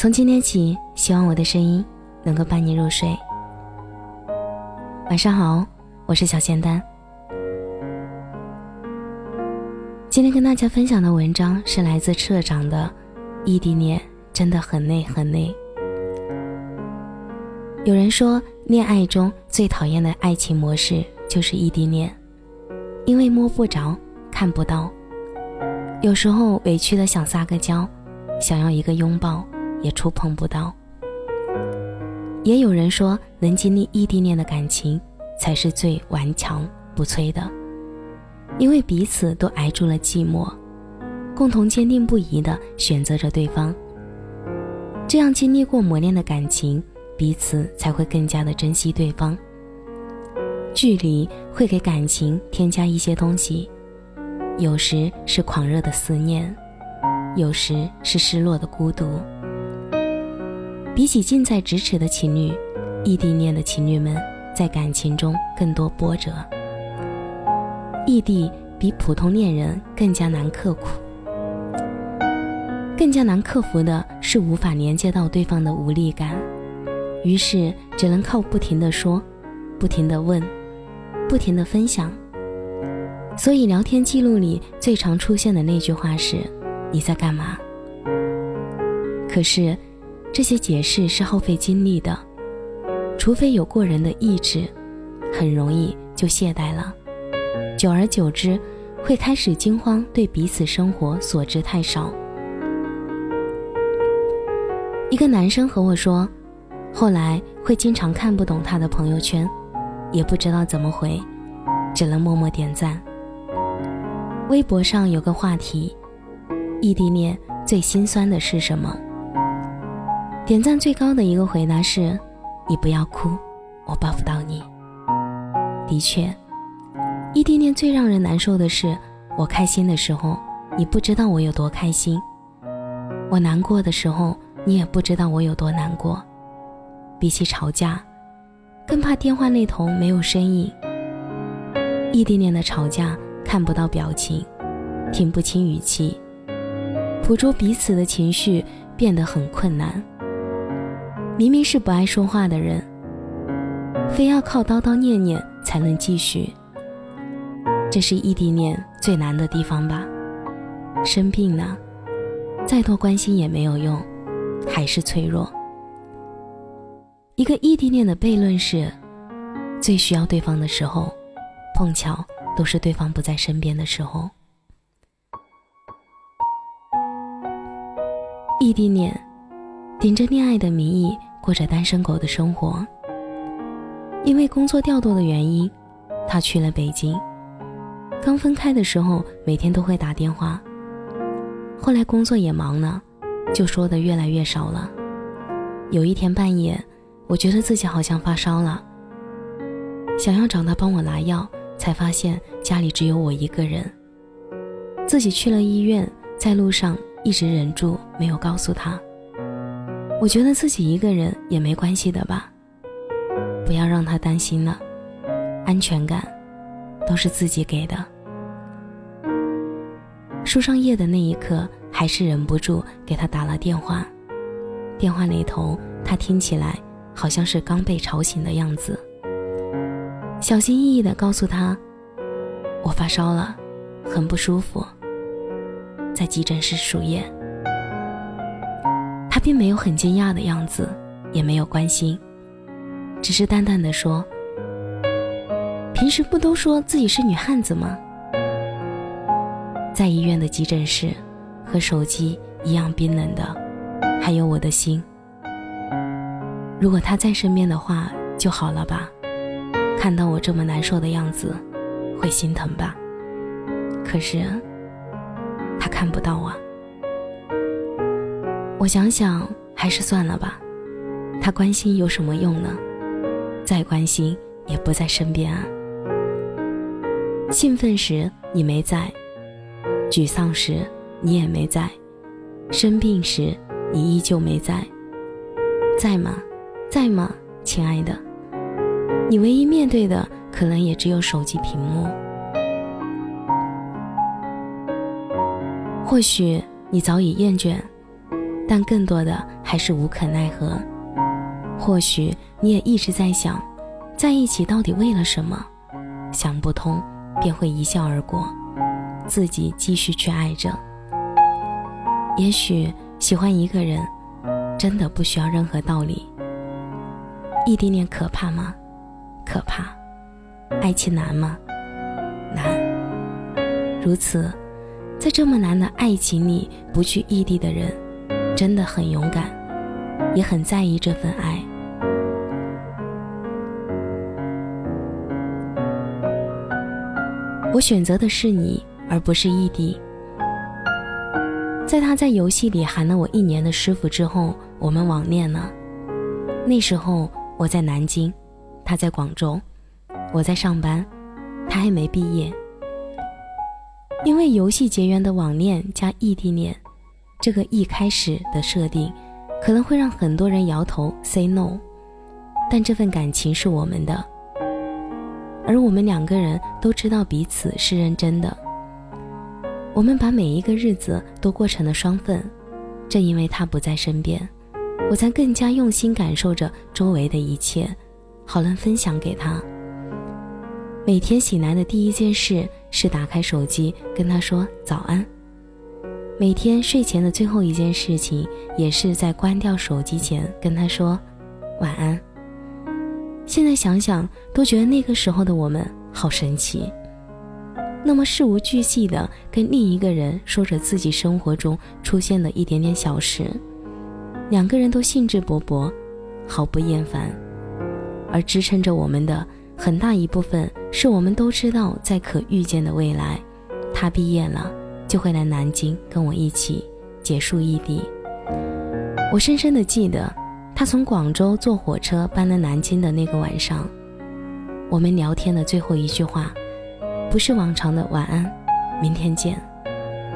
从今天起，希望我的声音能够伴你入睡。晚上好，我是小仙丹。今天跟大家分享的文章是来自社长的《异地恋真的很累很累》。有人说，恋爱中最讨厌的爱情模式就是异地恋，因为摸不着、看不到，有时候委屈的想撒个娇，想要一个拥抱。也触碰不到。也有人说，能经历异地恋的感情，才是最顽强不摧的，因为彼此都挨住了寂寞，共同坚定不移的选择着对方。这样经历过磨练的感情，彼此才会更加的珍惜对方。距离会给感情添加一些东西，有时是狂热的思念，有时是失落的孤独。比起近在咫尺的情侣，异地恋的情侣们在感情中更多波折。异地比普通恋人更加难刻苦，更加难克服的是无法连接到对方的无力感，于是只能靠不停的说，不停的问，不停的分享。所以聊天记录里最常出现的那句话是：“你在干嘛？”可是。这些解释是耗费精力的，除非有过人的意志，很容易就懈怠了。久而久之，会开始惊慌，对彼此生活所知太少。一个男生和我说，后来会经常看不懂他的朋友圈，也不知道怎么回，只能默默点赞。微博上有个话题：异地恋最心酸的是什么？点赞最高的一个回答是：“你不要哭，我抱不到你。”的确，异地恋最让人难受的是，我开心的时候，你不知道我有多开心；我难过的时候，你也不知道我有多难过。比起吵架，更怕电话那头没有声音。异地恋的吵架看不到表情，听不清语气，捕捉彼此的情绪变得很困难。明明是不爱说话的人，非要靠叨叨念念才能继续。这是异地恋最难的地方吧？生病了，再多关心也没有用，还是脆弱。一个异地恋的悖论是：最需要对方的时候，碰巧都是对方不在身边的时候。异地恋，顶着恋爱的名义。过着单身狗的生活。因为工作调度的原因，他去了北京。刚分开的时候，每天都会打电话。后来工作也忙了，就说的越来越少了。有一天半夜，我觉得自己好像发烧了，想要找他帮我拿药，才发现家里只有我一个人。自己去了医院，在路上一直忍住没有告诉他。我觉得自己一个人也没关系的吧，不要让他担心了。安全感都是自己给的。输上液的那一刻，还是忍不住给他打了电话。电话那头，他听起来好像是刚被吵醒的样子。小心翼翼地告诉他：“我发烧了，很不舒服，在急诊室输液。”他并没有很惊讶的样子，也没有关心，只是淡淡的说：“平时不都说自己是女汉子吗？”在医院的急诊室，和手机一样冰冷的，还有我的心。如果他在身边的话就好了吧？看到我这么难受的样子，会心疼吧？可是，他看不到啊。我想想，还是算了吧。他关心有什么用呢？再关心也不在身边啊。兴奋时你没在，沮丧时你也没在，生病时你依旧没在。在吗？在吗，亲爱的？你唯一面对的，可能也只有手机屏幕。或许你早已厌倦。但更多的还是无可奈何。或许你也一直在想，在一起到底为了什么？想不通，便会一笑而过，自己继续去爱着。也许喜欢一个人，真的不需要任何道理。异地恋可怕吗？可怕。爱情难吗？难。如此，在这么难的爱情里不去异地的人，真的很勇敢，也很在意这份爱。我选择的是你，而不是异地。在他在游戏里喊了我一年的师傅之后，我们网恋了。那时候我在南京，他在广州，我在上班，他还没毕业。因为游戏结缘的网恋加异地恋，这个一开始的设定，可能会让很多人摇头 say no，但这份感情是我们的。而我们两个人都知道彼此是认真的，我们把每一个日子都过成了双份。正因为他不在身边，我才更加用心感受着周围的一切，好能分享给他。每天醒来的第一件事是打开手机跟他说早安，每天睡前的最后一件事情也是在关掉手机前跟他说晚安。现在想想，都觉得那个时候的我们好神奇。那么事无巨细的跟另一个人说着自己生活中出现的一点点小事，两个人都兴致勃勃，毫不厌烦。而支撑着我们的很大一部分，是我们都知道，在可预见的未来，他毕业了就会来南京跟我一起结束异地。我深深的记得。他从广州坐火车搬来南京的那个晚上，我们聊天的最后一句话，不是往常的晚安，明天见，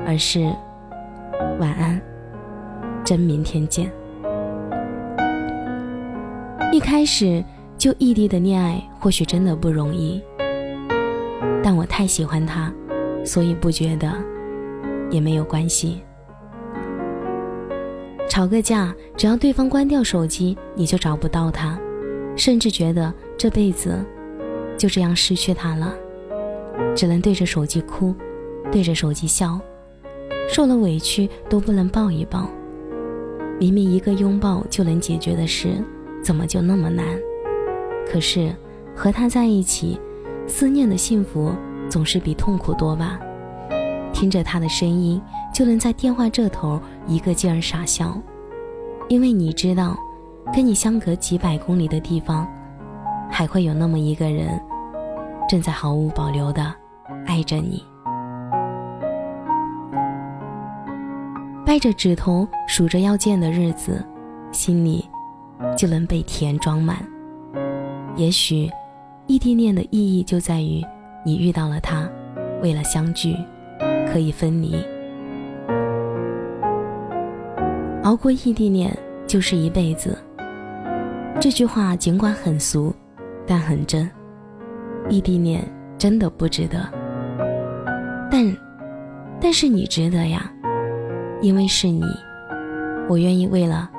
而是晚安，真明天见。一开始就异地的恋爱或许真的不容易，但我太喜欢他，所以不觉得，也没有关系。吵个架，只要对方关掉手机，你就找不到他，甚至觉得这辈子就这样失去他了，只能对着手机哭，对着手机笑，受了委屈都不能抱一抱。明明一个拥抱就能解决的事，怎么就那么难？可是和他在一起，思念的幸福总是比痛苦多吧？听着他的声音。就能在电话这头一个劲儿傻笑，因为你知道，跟你相隔几百公里的地方，还会有那么一个人，正在毫无保留的爱着你。掰着指头数着要见的日子，心里就能被甜装满。也许，异地恋的意义就在于，你遇到了他，为了相聚，可以分离。熬过异地恋就是一辈子。这句话尽管很俗，但很真。异地恋真的不值得，但，但是你值得呀，因为是你，我愿意为了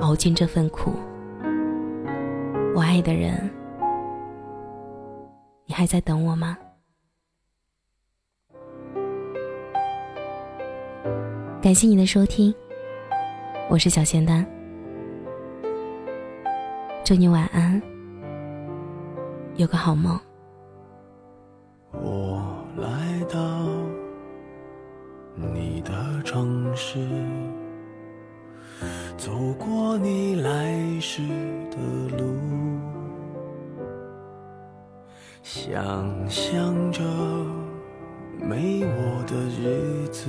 熬尽这份苦。我爱的人，你还在等我吗？感谢你的收听。我是小仙丹，祝你晚安，有个好梦。我来到你的城市，走过你来时的路，想象着没我的日子，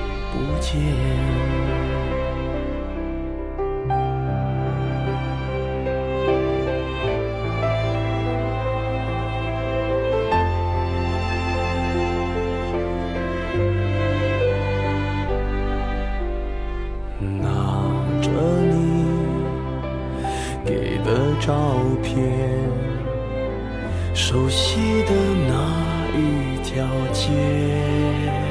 见。拿着你给的照片，熟悉的那一条街。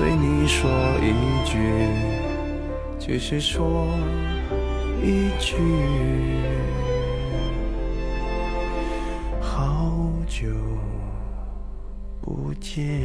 对你说一句，只是说一句，好久不见。